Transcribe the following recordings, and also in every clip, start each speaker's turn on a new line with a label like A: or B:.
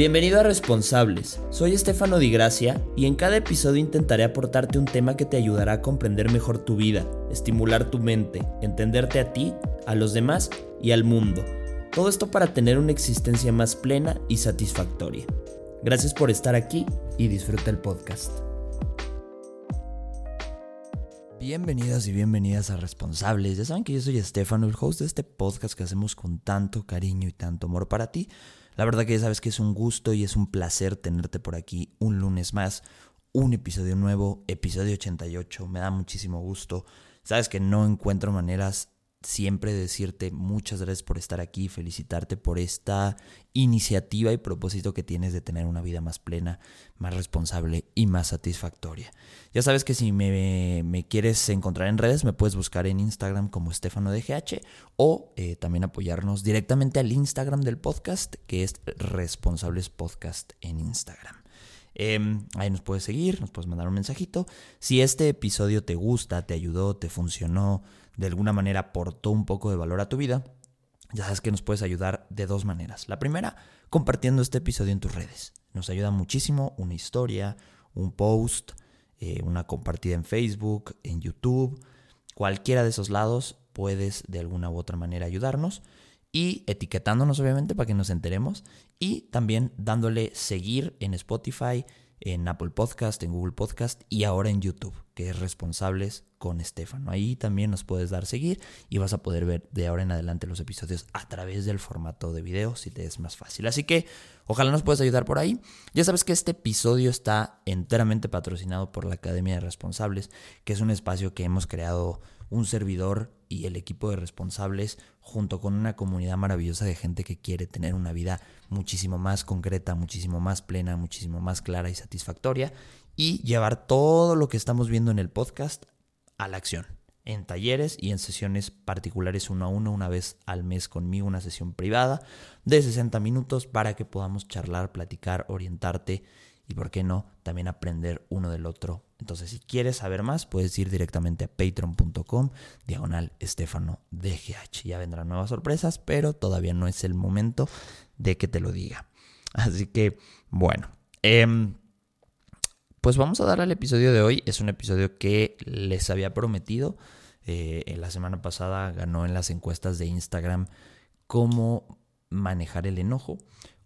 A: Bienvenido a Responsables, soy Estefano Di Gracia y en cada episodio intentaré aportarte un tema que te ayudará a comprender mejor tu vida, estimular tu mente, entenderte a ti, a los demás y al mundo. Todo esto para tener una existencia más plena y satisfactoria. Gracias por estar aquí y disfruta el podcast. Bienvenidas y bienvenidas a Responsables. Ya saben que yo soy Estefano, el host de este podcast que hacemos con tanto cariño y tanto amor para ti. La verdad que ya sabes que es un gusto y es un placer tenerte por aquí un lunes más, un episodio nuevo, episodio 88. Me da muchísimo gusto. Sabes que no encuentro maneras siempre decirte muchas gracias por estar aquí, felicitarte por esta iniciativa y propósito que tienes de tener una vida más plena, más responsable y más satisfactoria. Ya sabes que si me, quieres encontrar en redes, me puedes buscar en Instagram como Estefano DGH o eh, también apoyarnos directamente al Instagram del podcast, que es Responsables Podcast en Instagram. Em, ahí nos puedes seguir, nos puedes mandar un mensajito. Si este episodio te gusta, te ayudó, te funcionó, de alguna manera aportó un poco de valor a tu vida, ya sabes que nos puedes ayudar de dos maneras. La primera, compartiendo este episodio en tus redes. Nos ayuda muchísimo una historia, un post, eh, una compartida en Facebook, en YouTube. Cualquiera de esos lados puedes de alguna u otra manera ayudarnos y etiquetándonos obviamente para que nos enteremos y también dándole seguir en Spotify, en Apple Podcast, en Google Podcast y ahora en YouTube, que es Responsables con Estefano. Ahí también nos puedes dar seguir y vas a poder ver de ahora en adelante los episodios a través del formato de video si te es más fácil. Así que ojalá nos puedas ayudar por ahí. Ya sabes que este episodio está enteramente patrocinado por la Academia de Responsables, que es un espacio que hemos creado un servidor y el equipo de responsables junto con una comunidad maravillosa de gente que quiere tener una vida muchísimo más concreta, muchísimo más plena, muchísimo más clara y satisfactoria y llevar todo lo que estamos viendo en el podcast a la acción. En talleres y en sesiones particulares uno a uno, una vez al mes conmigo, una sesión privada de 60 minutos para que podamos charlar, platicar, orientarte y, por qué no, también aprender uno del otro. Entonces, si quieres saber más, puedes ir directamente a patreon.com, diagonal Estefano DGH. Ya vendrán nuevas sorpresas, pero todavía no es el momento de que te lo diga. Así que, bueno, em, pues vamos a dar al episodio de hoy. Es un episodio que les había prometido. Eh, la semana pasada ganó en las encuestas de Instagram cómo manejar el enojo.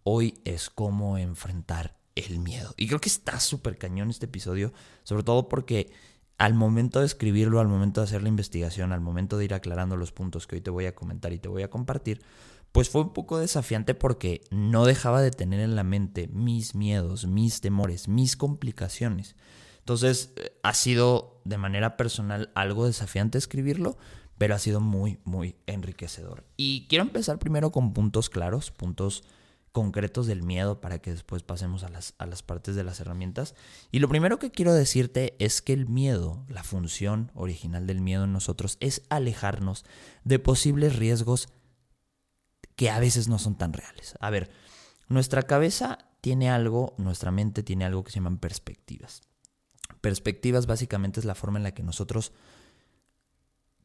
A: Hoy es cómo enfrentar el miedo. Y creo que está súper cañón este episodio, sobre todo porque al momento de escribirlo, al momento de hacer la investigación, al momento de ir aclarando los puntos que hoy te voy a comentar y te voy a compartir, pues fue un poco desafiante porque no dejaba de tener en la mente mis miedos, mis temores, mis complicaciones. Entonces eh, ha sido de manera personal algo desafiante escribirlo, pero ha sido muy, muy enriquecedor. Y quiero empezar primero con puntos claros, puntos concretos del miedo para que después pasemos a las, a las partes de las herramientas. Y lo primero que quiero decirte es que el miedo, la función original del miedo en nosotros es alejarnos de posibles riesgos que a veces no son tan reales. A ver, nuestra cabeza tiene algo, nuestra mente tiene algo que se llaman perspectivas. Perspectivas básicamente es la forma en la que nosotros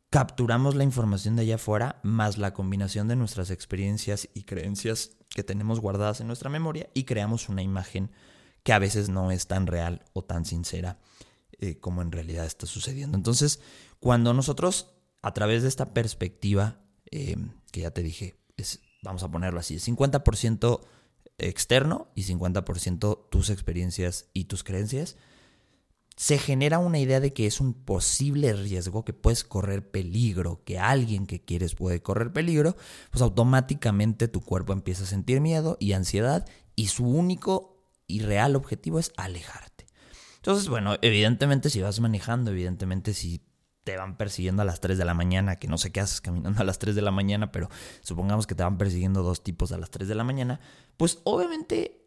A: capturamos la información de allá afuera más la combinación de nuestras experiencias y creencias que tenemos guardadas en nuestra memoria y creamos una imagen que a veces no es tan real o tan sincera eh, como en realidad está sucediendo. Entonces, cuando nosotros a través de esta perspectiva, eh, que ya te dije, vamos a ponerlo así, 50% externo y 50% tus experiencias y tus creencias, se genera una idea de que es un posible riesgo, que puedes correr peligro, que alguien que quieres puede correr peligro, pues automáticamente tu cuerpo empieza a sentir miedo y ansiedad y su único y real objetivo es alejarte. Entonces, bueno, evidentemente si vas manejando, evidentemente si te van persiguiendo a las 3 de la mañana, que no sé qué haces caminando a las 3 de la mañana, pero supongamos que te van persiguiendo dos tipos a las 3 de la mañana, pues obviamente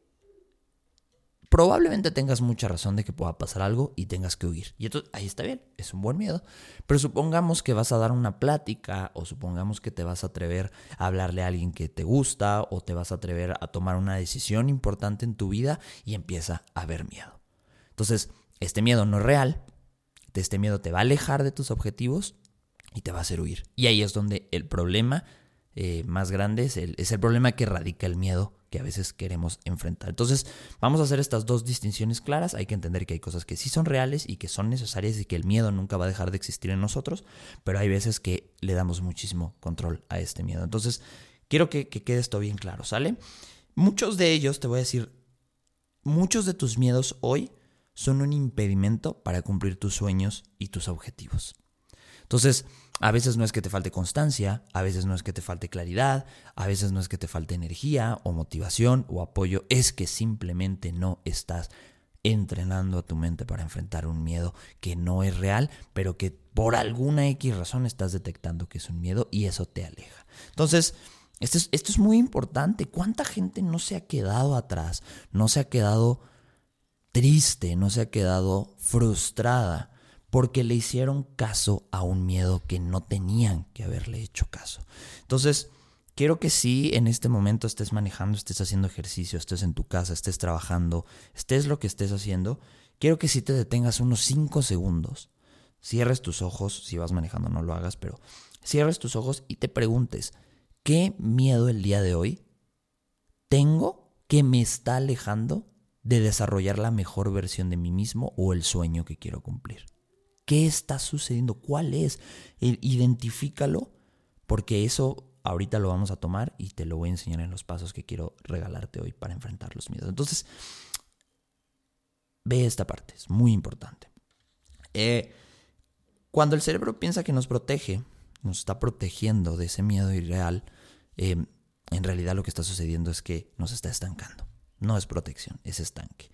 A: probablemente tengas mucha razón de que pueda pasar algo y tengas que huir. Y entonces ahí está bien, es un buen miedo. Pero supongamos que vas a dar una plática o supongamos que te vas a atrever a hablarle a alguien que te gusta o te vas a atrever a tomar una decisión importante en tu vida y empieza a haber miedo. Entonces, este miedo no es real, este miedo te va a alejar de tus objetivos y te va a hacer huir. Y ahí es donde el problema eh, más grande es el, es el problema que radica el miedo que a veces queremos enfrentar. Entonces, vamos a hacer estas dos distinciones claras. Hay que entender que hay cosas que sí son reales y que son necesarias y que el miedo nunca va a dejar de existir en nosotros, pero hay veces que le damos muchísimo control a este miedo. Entonces, quiero que, que quede esto bien claro, ¿sale? Muchos de ellos, te voy a decir, muchos de tus miedos hoy son un impedimento para cumplir tus sueños y tus objetivos. Entonces, a veces no es que te falte constancia, a veces no es que te falte claridad, a veces no es que te falte energía o motivación o apoyo, es que simplemente no estás entrenando a tu mente para enfrentar un miedo que no es real, pero que por alguna X razón estás detectando que es un miedo y eso te aleja. Entonces, esto es, esto es muy importante. ¿Cuánta gente no se ha quedado atrás? No se ha quedado triste, no se ha quedado frustrada porque le hicieron caso a un miedo que no tenían que haberle hecho caso. Entonces, quiero que sí en este momento estés manejando, estés haciendo ejercicio, estés en tu casa, estés trabajando, estés lo que estés haciendo, quiero que sí te detengas unos 5 segundos, cierres tus ojos, si vas manejando no lo hagas, pero cierres tus ojos y te preguntes, ¿qué miedo el día de hoy tengo que me está alejando de desarrollar la mejor versión de mí mismo o el sueño que quiero cumplir? ¿Qué está sucediendo? ¿Cuál es? Identifícalo, porque eso ahorita lo vamos a tomar y te lo voy a enseñar en los pasos que quiero regalarte hoy para enfrentar los miedos. Entonces, ve esta parte, es muy importante. Eh, cuando el cerebro piensa que nos protege, nos está protegiendo de ese miedo irreal, eh, en realidad lo que está sucediendo es que nos está estancando. No es protección, es estanque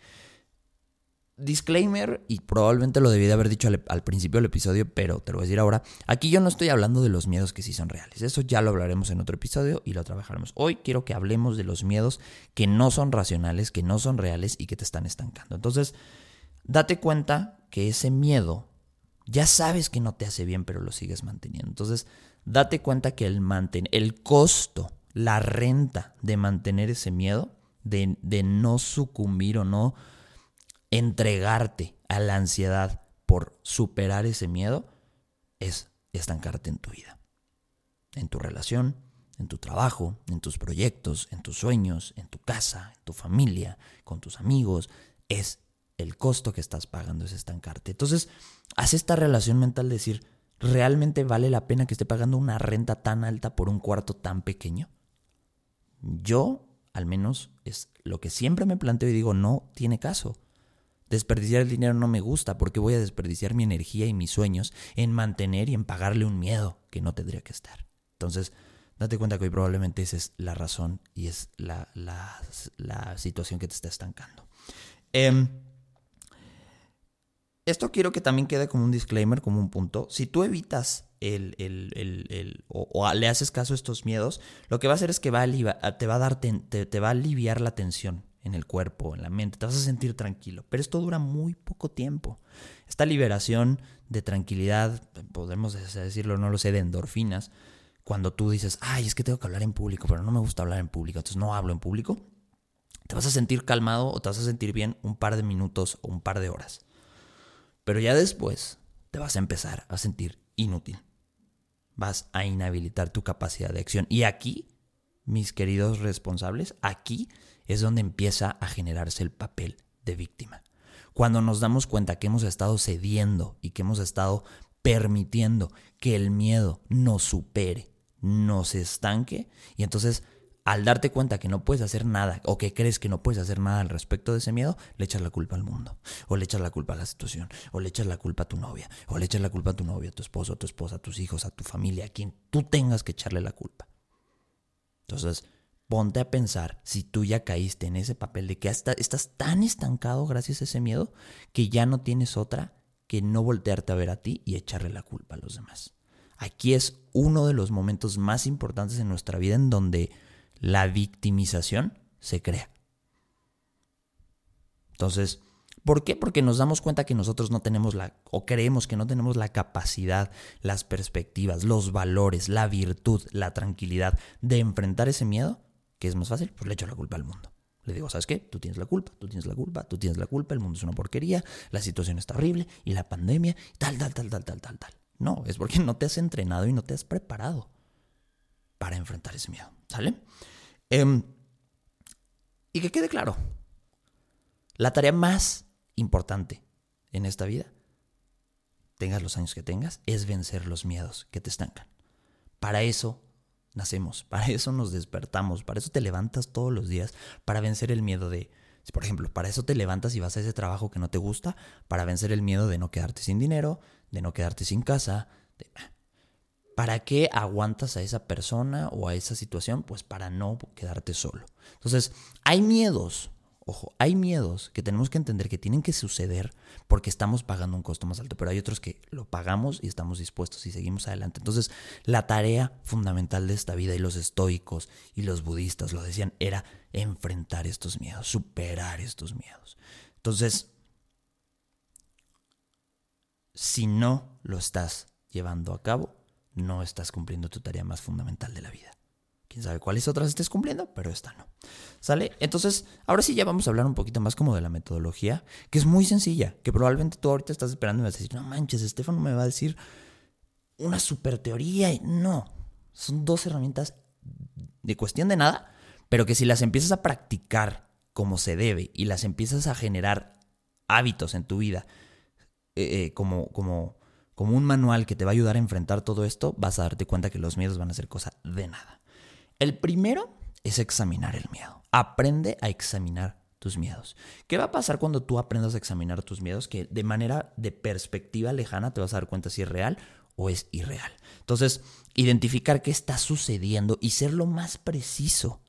A: disclaimer, y probablemente lo debí de haber dicho al, principio del episodio, pero te lo voy a decir ahora. Aquí yo no estoy hablando de los miedos que sí son reales. Eso ya lo hablaremos en otro episodio y lo trabajaremos. Hoy quiero que hablemos de los miedos que no son racionales, que no son reales y que te están estancando. Entonces, date cuenta que ese miedo ya sabes que no te hace bien, pero lo sigues manteniendo. Entonces, date cuenta que el, manten el costo, la renta de mantener ese miedo, de, no sucumbir o no entregarte a la ansiedad por superar ese miedo es estancarte en tu vida, en tu relación, en tu trabajo, en tus proyectos, en tus sueños, en tu casa, en tu familia, con tus amigos. Es el costo que estás pagando es estancarte. Entonces, haz esta relación mental de decir, ¿realmente vale la pena que esté pagando una renta tan alta por un cuarto tan pequeño? Yo, al menos, es lo que siempre me planteo y digo, no tiene caso. Desperdiciar el dinero no me gusta porque voy a desperdiciar mi energía y mis sueños en mantener y en pagarle un miedo que no tendría que estar. Entonces, date cuenta que hoy probablemente esa es la razón y es la, situación que te está estancando. Em, esto quiero que también quede como un disclaimer, como un punto. Si tú evitas el, el, o, le haces caso a estos miedos, lo que va a hacer es que va a te, va a dar, te va a aliviar la tensión en el cuerpo, en la mente, te vas a sentir tranquilo, pero esto dura muy poco tiempo. Esta liberación de tranquilidad, podemos decirlo, no lo sé, de endorfinas, cuando tú dices, ay, es que tengo que hablar en público, pero no me gusta hablar en público, entonces no hablo en público, te vas a sentir calmado o te vas a sentir bien un par de minutos o un par de horas. Pero ya después te vas a empezar a sentir inútil. Vas a inhabilitar tu capacidad de acción. Y aquí, mis queridos responsables, aquí es donde empieza a generarse el papel de víctima. Cuando nos damos cuenta que hemos estado cediendo y que hemos estado permitiendo que el miedo nos supere, nos estanque, y entonces al darte cuenta que no puedes hacer nada o que crees que no puedes hacer nada al respecto de ese miedo, le echas la culpa al mundo, o le echas la culpa a la situación, o le echas la culpa a tu novia, o le echas la culpa a tu novia, a tu esposo, a tu esposa, a tus hijos, a tu familia, a quien tú tengas que echarle la culpa. Entonces, ponte a pensar si tú ya caíste en ese papel de que hasta estás tan estancado gracias a ese miedo que ya no tienes otra que no voltearte a ver a ti y echarle la culpa a los demás. Aquí es uno de los momentos más importantes en nuestra vida en donde la victimización se crea. Entonces, ¿por qué? Porque nos damos cuenta que nosotros no tenemos la, o creemos que no tenemos la capacidad, las perspectivas, los valores, la virtud, la tranquilidad de enfrentar ese miedo ¿Qué es más fácil? Pues le echo la culpa al mundo. Le digo, ¿sabes qué? Tú tienes la culpa, tú tienes la culpa, tú tienes la culpa, el mundo es una porquería, la situación está horrible y la pandemia, tal, tal, tal, tal, tal, tal, tal. No, es porque no te has entrenado y no te has preparado para enfrentar ese miedo. ¿Sale? Em, Y que quede claro, la tarea más importante en esta vida, tengas los años que tengas, es vencer los miedos que te estancan. Para eso nacemos, para eso nos despertamos, para eso te levantas todos los días, para vencer el miedo de, por ejemplo, para eso te levantas y vas a ese trabajo que no te gusta, para vencer el miedo de no quedarte sin dinero, de no quedarte sin casa. ¿Para qué aguantas a esa persona o a esa situación? Pues para no quedarte solo. Entonces, hay miedos, Ojo, hay miedos que tenemos que entender que tienen que suceder porque estamos pagando un costo más alto, pero hay otros que lo pagamos y estamos dispuestos y seguimos adelante. Entonces, la tarea fundamental de esta vida y los estoicos y los budistas lo decían era enfrentar estos miedos, superar estos miedos. Entonces, si no lo estás llevando a cabo, no estás cumpliendo tu tarea más fundamental de la vida. Quién sabe cuáles otras estés cumpliendo, pero esta no. ¿Sale? Entonces, ahora sí ya vamos a hablar un poquito más como de la metodología, que es muy sencilla, que probablemente tú ahorita estás esperando y vas a decir, no manches, Estefano me va a decir una super teoría. No, son dos herramientas de cuestión de nada, pero que si las empiezas a practicar como se debe y las empiezas a generar hábitos en tu vida, eh, eh, como, como, como un manual que te va a ayudar a enfrentar todo esto, vas a darte cuenta que los miedos van a ser cosa de nada. El primero es examinar el miedo. Aprende a examinar tus miedos. ¿Qué va a pasar cuando tú aprendas a examinar tus miedos? Que de manera de perspectiva lejana te vas a dar cuenta si es real o es irreal. Entonces, identificar qué está sucediendo y ser lo más preciso.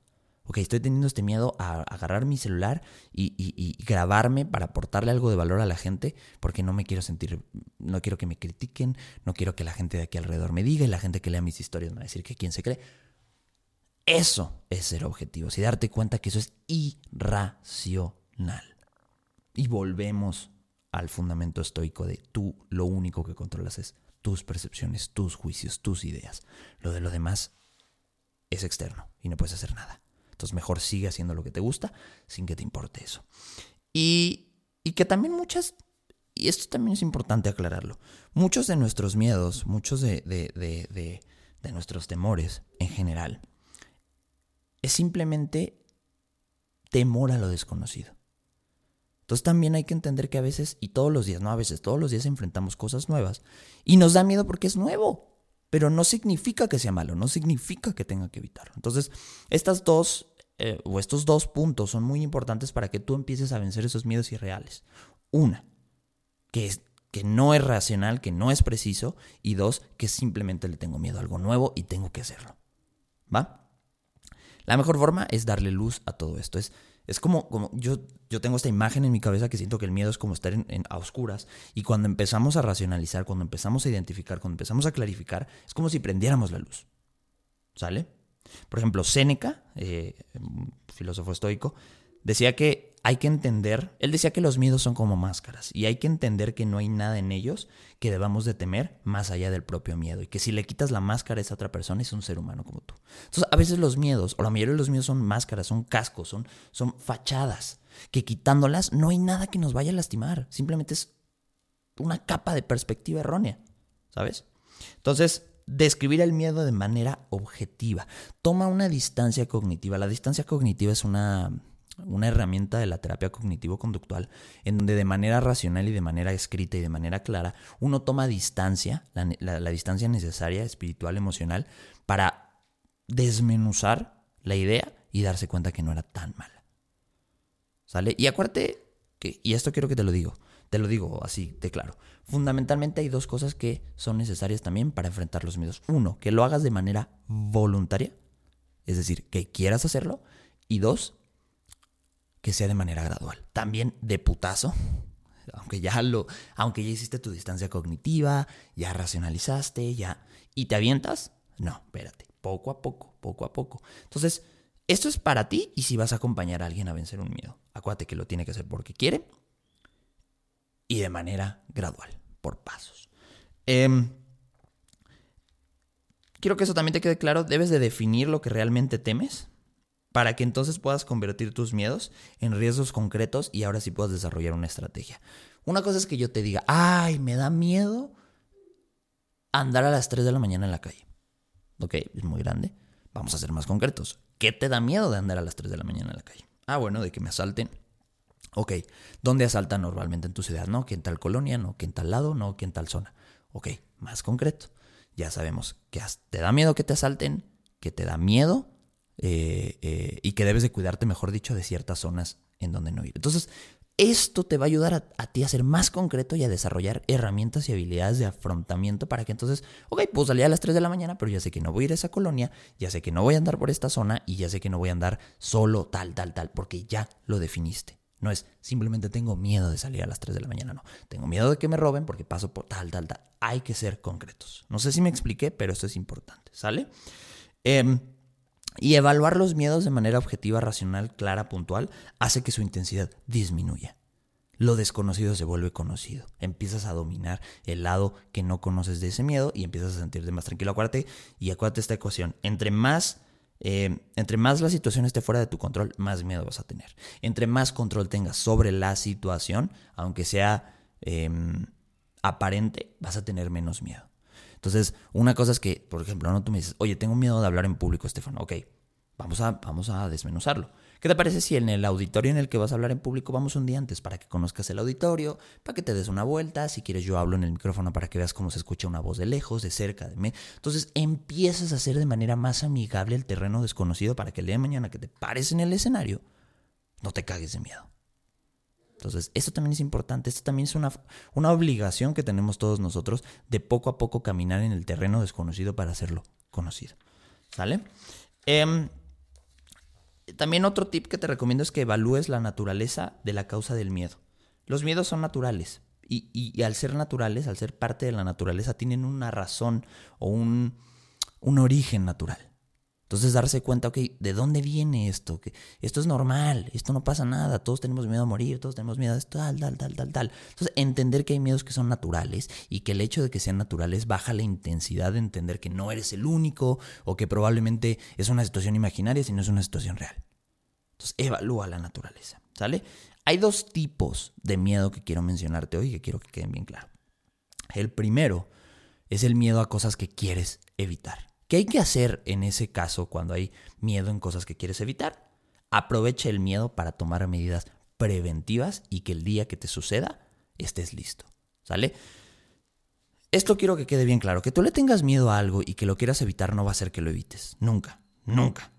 A: Ok, estoy teniendo este miedo a agarrar mi celular y, grabarme para aportarle algo de valor a la gente porque no me quiero sentir, no quiero que me critiquen, no quiero que la gente de aquí alrededor me diga y la gente que lea mis historias me va a decir que quién se cree. Eso es ser objetivos y darte cuenta que eso es irracional. Y volvemos al fundamento estoico de tú lo único que controlas es tus percepciones, tus juicios, tus ideas. Lo de lo demás es externo y no puedes hacer nada. Entonces mejor sigue haciendo lo que te gusta sin que te importe eso. Y, y que también muchas, y esto también es importante aclararlo, muchos de nuestros miedos, muchos de, de, de, de nuestros temores en general, es simplemente temor a lo desconocido. Entonces también hay que entender que a veces, y todos los días, no a veces, todos los días enfrentamos cosas nuevas y nos da miedo porque es nuevo, pero no significa que sea malo, no significa que tenga que evitarlo. Entonces, estas dos eh, o estos dos puntos son muy importantes para que tú empieces a vencer esos miedos irreales. Una, que, es, que no es racional, que no es preciso, y dos, que simplemente le tengo miedo a algo nuevo y tengo que hacerlo. ¿Va? La mejor forma es darle luz a todo esto. Es, es como, como yo, yo tengo esta imagen en mi cabeza que siento que el miedo es como estar en, a oscuras. Y cuando empezamos a racionalizar, cuando empezamos a identificar, cuando empezamos a clarificar, es como si prendiéramos la luz. ¿Sale? Por ejemplo, Séneca, eh, filósofo estoico, decía que hay que entender, él decía que los miedos son como máscaras y hay que entender que no hay nada en ellos que debamos de temer más allá del propio miedo y que si le quitas la máscara a esa otra persona es un ser humano como tú. Entonces a veces los miedos, o la mayoría de los miedos son máscaras, son cascos, son, son fachadas, que quitándolas no hay nada que nos vaya a lastimar, simplemente es una capa de perspectiva errónea, ¿sabes? Entonces, describir el miedo de manera objetiva. Toma una distancia cognitiva. La distancia cognitiva es una una herramienta de la terapia cognitivo-conductual en donde de manera racional y de manera escrita y de manera clara uno toma distancia, la, distancia necesaria, espiritual, emocional, para desmenuzar la idea y darse cuenta que no era tan mala. ¿Sale? Y acuérdate que, y esto quiero que te lo digo, te lo digo así de claro. Fundamentalmente hay dos cosas que son necesarias también para enfrentar los miedos. Uno, que lo hagas de manera voluntaria, es decir, que quieras hacerlo. Y dos, que sea de manera gradual. También de putazo, aunque ya lo, aunque ya hiciste tu distancia cognitiva, ya racionalizaste, ya y te avientas, no, espérate, poco a poco, poco a poco. Entonces, esto es para ti y si vas a acompañar a alguien a vencer un miedo. Acuérdate que lo tiene que hacer porque quiere y de manera gradual, por pasos. Em, quiero que eso también te quede claro, debes de definir lo que realmente temes para que entonces puedas convertir tus miedos en riesgos concretos y ahora sí puedas desarrollar una estrategia. Una cosa es que yo te diga, ay, me da miedo andar a las 3 de la mañana en la calle. Ok, es muy grande. Vamos a ser más concretos. ¿Qué te da miedo de andar a las 3 de la mañana en la calle? Ah, bueno, de que me asalten. Ok, ¿dónde asaltan normalmente en tu ciudad? No, que en tal colonia, no, que en tal lado, no, que en tal zona. Ok, más concreto. Ya sabemos que te da miedo que te asalten, que te da miedo eh, eh, y que debes de cuidarte, mejor dicho, de ciertas zonas en donde no ir. Entonces, esto te va a ayudar a, ti a ser más concreto y a desarrollar herramientas y habilidades de afrontamiento para que entonces, ok, puedo salir a las 3 de la mañana, pero ya sé que no voy a ir a esa colonia, ya sé que no voy a andar por esta zona y ya sé que no voy a andar solo tal, tal, tal, porque ya lo definiste. No es simplemente tengo miedo de salir a las 3 de la mañana, no. Tengo miedo de que me roben porque paso por tal, tal, tal. Hay que ser concretos. No sé si me expliqué, pero esto es importante, ¿sale? Eh, y evaluar los miedos de manera objetiva, racional, clara, puntual, hace que su intensidad disminuya. Lo desconocido se vuelve conocido. Empiezas a dominar el lado que no conoces de ese miedo y empiezas a sentirte más tranquilo. Acuérdate y acuérdate esta ecuación. Entre más, eh, entre más la situación esté fuera de tu control, más miedo vas a tener. Entre más control tengas sobre la situación, aunque sea em, aparente, vas a tener menos miedo. Entonces, una cosa es que, por ejemplo, ¿no? tú me dices, oye, tengo miedo de hablar en público, Estefano. Ok, vamos a, vamos a desmenuzarlo. ¿Qué te parece si en el auditorio en el que vas a hablar en público vamos un día antes para que conozcas el auditorio, para que te des una vuelta? Si quieres yo hablo en el micrófono para que veas cómo se escucha una voz de lejos, de cerca, de mí. Entonces empiezas a hacer de manera más amigable el terreno desconocido para que el día de mañana que te pares en el escenario no te cagues de miedo. Entonces, esto también es importante, esto también es una, una obligación que tenemos todos nosotros de poco a poco caminar en el terreno desconocido para hacerlo conocido. ¿Sale? Em, también otro tip que te recomiendo es que evalúes la naturaleza de la causa del miedo. Los miedos son naturales y, y, al ser naturales, al ser parte de la naturaleza, tienen una razón o un, un origen natural. Entonces darse cuenta, ok, ¿de dónde viene esto? Que esto es normal, esto no pasa nada, todos tenemos miedo a morir, todos tenemos miedo a esto, tal, tal, tal, tal, tal. Entonces entender que hay miedos que son naturales y que el hecho de que sean naturales baja la intensidad de entender que no eres el único o que probablemente es una situación imaginaria si no es una situación real. Entonces evalúa la naturaleza, ¿sale? Hay dos tipos de miedo que quiero mencionarte hoy y que quiero que queden bien claros. El primero es el miedo a cosas que quieres evitar. ¿Qué hay que hacer en ese caso cuando hay miedo en cosas que quieres evitar? Aprovecha el miedo para tomar medidas preventivas y que el día que te suceda estés listo. ¿Sale? Esto quiero que quede bien claro. Que tú le tengas miedo a algo y que lo quieras evitar no va a ser que lo evites. Nunca, nunca.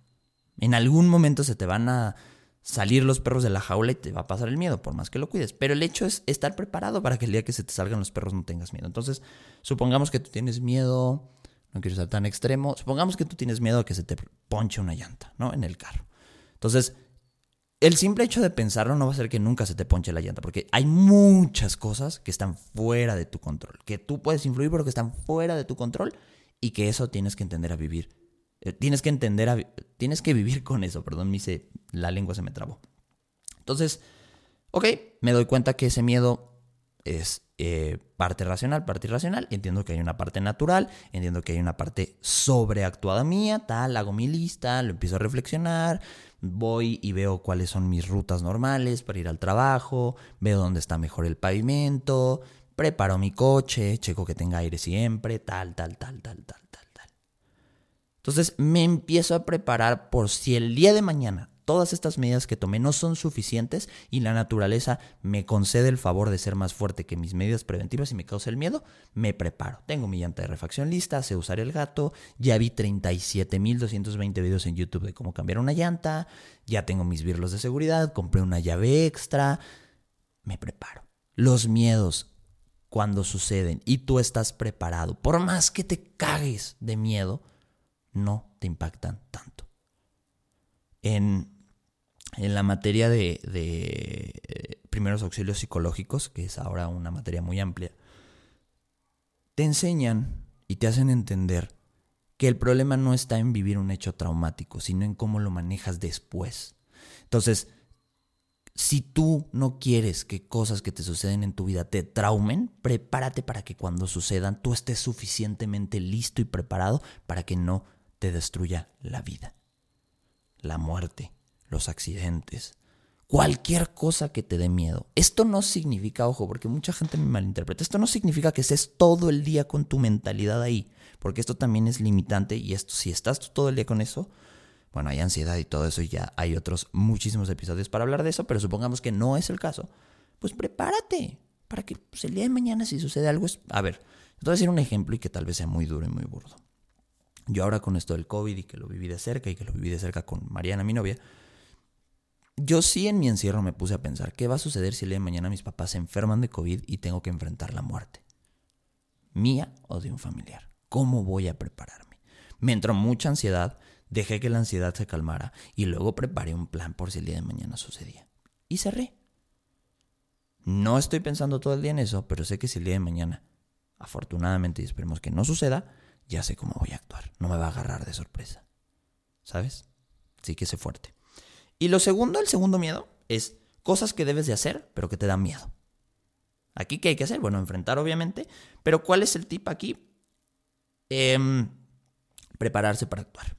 A: En algún momento se te van a salir los perros de la jaula y te va a pasar el miedo, por más que lo cuides. Pero el hecho es estar preparado para que el día que se te salgan los perros no tengas miedo. Entonces, supongamos que tú tienes miedo no quiero ser tan extremo. Supongamos que tú tienes miedo a que se te ponche una llanta, ¿no? En el carro. Entonces, el simple hecho de pensarlo no va a hacer que nunca se te ponche la llanta, porque hay muchas cosas que están fuera de tu control, que tú puedes influir, pero que están fuera de tu control y que eso tienes que entender a vivir. Eh, tienes que entender a, tienes que vivir con eso, perdón, me hice, la lengua se me trabó. Entonces, ok, me doy cuenta que ese miedo es eh, parte racional, parte irracional. Entiendo que hay una parte natural, entiendo que hay una parte sobreactuada mía, tal, hago mi lista, lo empiezo a reflexionar, voy y veo cuáles son mis rutas normales para ir al trabajo, veo dónde está mejor el pavimento, preparo mi coche, checo que tenga aire siempre, tal, tal, tal, tal, tal, tal, tal. Entonces me empiezo a preparar por si el día de mañana todas estas medidas que tomé no son suficientes y la naturaleza me concede el favor de ser más fuerte que mis medidas preventivas y me causa el miedo, me preparo. Tengo mi llanta de refacción lista, sé usar el gato, ya vi 37.220 videos en YouTube de cómo cambiar una llanta, ya tengo mis birlos de seguridad, compré una llave extra, me preparo. Los miedos cuando suceden y tú estás preparado, por más que te cagues de miedo, no te impactan tanto. En en la materia de, eh, primeros auxilios psicológicos, que es ahora una materia muy amplia, te enseñan y te hacen entender que el problema no está en vivir un hecho traumático, sino en cómo lo manejas después. Entonces, si tú no quieres que cosas que te suceden en tu vida te traumen, prepárate para que cuando sucedan tú estés suficientemente listo y preparado para que no te destruya la vida, la muerte, los accidentes, cualquier cosa que te dé miedo. Esto no significa, ojo, porque mucha gente me malinterpreta, esto no significa que estés todo el día con tu mentalidad ahí, porque esto también es limitante y esto, si estás todo el día con eso, Bueno, hay ansiedad y todo eso y ya hay otros muchísimos episodios para hablar de eso, pero supongamos que no es el caso. Pues prepárate para que pues, el día de mañana si sucede algo es... A ver, te voy a decir un ejemplo y que tal vez sea muy duro y muy burdo. Yo ahora con esto del COVID y que lo viví de cerca y que lo viví de cerca con Mariana, mi novia, yo sí en mi encierro me puse a pensar, ¿qué va a suceder si el día de mañana mis papás se enferman de COVID y tengo que enfrentar la muerte? ¿Mía o de un familiar? ¿Cómo voy a prepararme? Me entró mucha ansiedad, dejé que la ansiedad se calmara y luego preparé un plan por si el día de mañana sucedía. Y cerré. No estoy pensando todo el día en eso, pero sé que si el día de mañana, afortunadamente y esperemos que no suceda, ya sé cómo voy a actuar. No me va a agarrar de sorpresa. ¿Sabes? Sí que sé fuerte. Y lo segundo, el segundo miedo, es cosas que debes de hacer, pero que te dan miedo. Aquí, ¿qué hay que hacer? Bueno, enfrentar, obviamente. Pero ¿cuál es el tip aquí? Em, prepararse para actuar.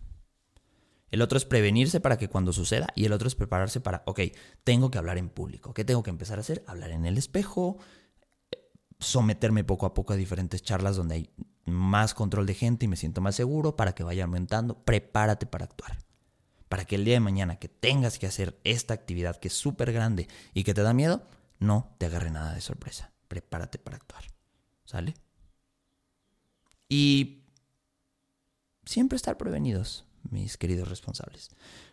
A: El otro es prevenirse para que cuando suceda y el otro es prepararse para, ok, tengo que hablar en público. ¿Qué tengo que empezar a hacer? Hablar en el espejo, someterme poco a poco a diferentes charlas donde hay más control de gente y me siento más seguro para que vaya aumentando. Prepárate para actuar. Para que el día de mañana que tengas que hacer esta actividad que es súper grande y que te da miedo, no te agarre nada de sorpresa. Prepárate para actuar. ¿Sale? Y siempre estar prevenidos, mis queridos responsables.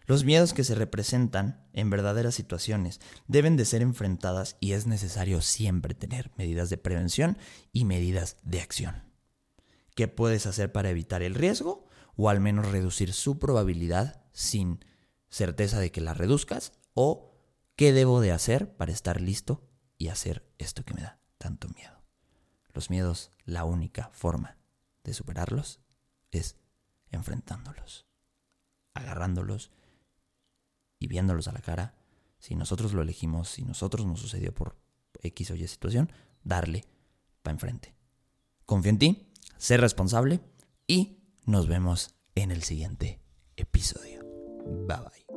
A: Los miedos que se representan en verdaderas situaciones deben de ser enfrentadas y es necesario siempre tener medidas de prevención y medidas de acción. ¿Qué puedes hacer para evitar el riesgo o al menos reducir su probabilidad sin certeza de que la reduzcas? ¿O qué debo de hacer para estar listo y hacer esto que me da tanto miedo? Los miedos, la única forma de superarlos es enfrentándolos, agarrándolos y viéndolos a la cara, si nosotros lo elegimos, si nosotros nos sucedió por X o Y situación, darle para enfrente. Confío en ti, sé responsable y nos vemos en el siguiente episodio. Bye bye.